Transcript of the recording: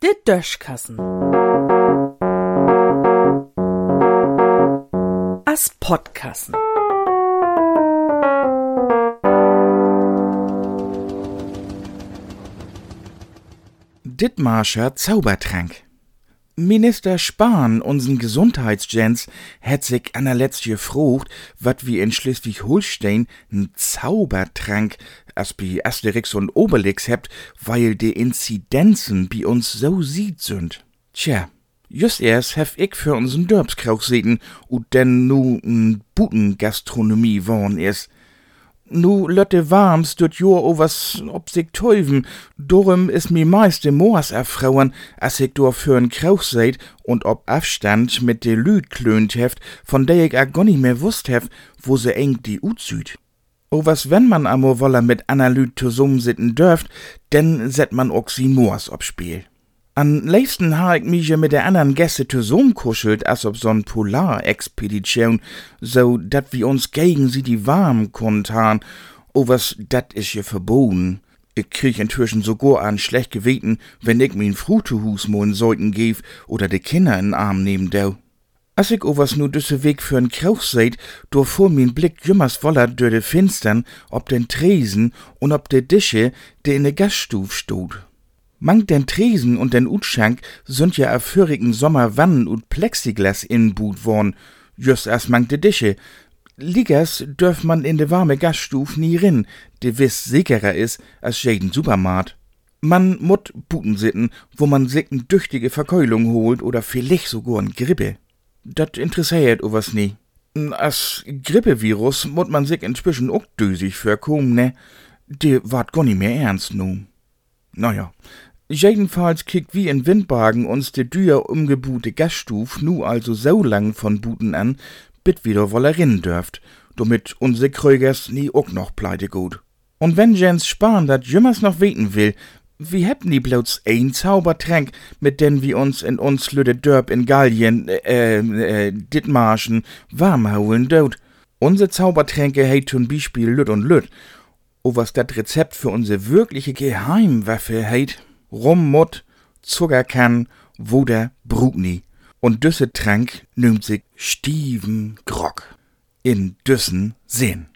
De Döschkassen. As Podkassen. Dittmarscher Zaubertrank. Minister Spahn, unseren Gesundheitsgents, hat sich an der letzte gefrogt, wat wie in Schleswig-Holstein n Zaubertrank as bi Asterix und Obelix hebt, weil de Inzidenzen bi uns so sieht sind. Tja, just erst hef ich für unseren Dörbskrauch sehen, und denn nu n Butengastronomie worn is. Nu lötte warms dort jo o was ob sich teuven, dorum is mi meiste Moas erfrauen, as ich dor für'n Krauch seid und ob Abstand mit de Lüd klönt heft, von der ich a nicht mehr wusst hef, wo se eng die Ut süd. O was wenn man amo woller mit Anna Lüd zusammen sitten dürft, denn set man auch sie Moas obspiel. An liebsten ha ich mich mit der anderen Gäste zusammen kuschelt, als ob so'n Polarexpedition, so dat wir uns gegen sie die warm kund han. O was, dat is ja verboten. Ich krieg inzwischen sogar an schlecht geweten, wenn ich min Frutuhus moen sollten geb oder de Kinder in Arm nehmen dau. Als ich o was nu düsse Weg für'n Krauch seid, do vor min Blick jümmers woller dür de Finstern, ob den Tresen und ob de Dische, de in de Gaststuf stod. Mang den Tresen und den Utschank sind ja erführigen Sommer Wannen und Plexiglas inbut worn, just as mang de Dische. Liggers dürf man in de warme Gaststuf nie rin, de wiss sicherer is als jeden Supermarkt. Man mut Buten sitten, wo man sich n düchtige Verkeulung holt oder vielleicht sogar n Grippe. Dat interessiert o was nie. As Grippevirus mut man sich inzwischen auch dösig verkommen, ne? De wart gar nicht mehr ernst nu. Naja, jedenfalls kickt wie in Windbagen uns de dür umgebute Gaststuf nu also so lang von Buten an, bit wieder wollerin dürft, damit unse Krögers nie auch noch pleite gut. Und wenn Jens Spahn dat jümmers noch weten will, wie hätten die bloß ein Zaubertrank, mit den wir uns in uns lüde Dörp in Gallien, äh, äh, Dittmarschen, warm hauen dort. Unse Zaubertränke heit zum Beispiel Lüt und Lüt. O was dat Rezept für unsere wirkliche Geheimwaffe heit, Rummut, Zuckerkann, Wuder, Brugni. Und düsse Trank nimmt sich Stieven Grog. In düssen Sinn.